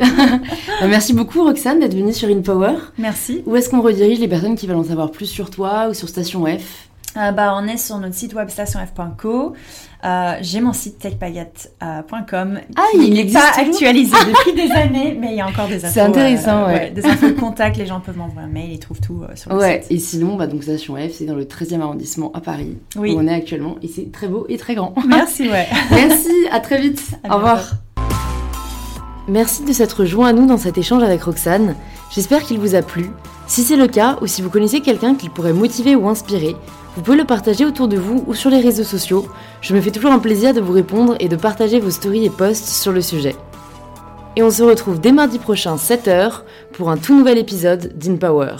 Bah, merci beaucoup Roxane d'être venue sur InPower. Merci. Où est-ce qu'on redirige les personnes qui veulent en savoir plus sur toi ou sur Station F? Euh, bah, On est sur notre site web stationf.co. Euh, j'ai mon site techbaguette.com ah, il n'est pas actualisé (laughs) depuis des années, mais il y a encore des infos. C'est intéressant, euh, ouais. Des infos de contact, les gens peuvent m'envoyer un mail, ils trouvent tout euh, sur le ouais. site. Et sinon, bah, donc Station F, c'est dans le 13e arrondissement à Paris, oui. où on est actuellement, et c'est très beau et très grand. (laughs) Merci, ouais. Merci, à très vite. À Au revoir. Merci de s'être joint à nous dans cet échange avec Roxane. J'espère qu'il vous a plu. Si c'est le cas, ou si vous connaissez quelqu'un qui pourrait motiver ou inspirer, vous pouvez le partager autour de vous ou sur les réseaux sociaux. Je me fais toujours un plaisir de vous répondre et de partager vos stories et posts sur le sujet. Et on se retrouve dès mardi prochain 7h pour un tout nouvel épisode d'InPower.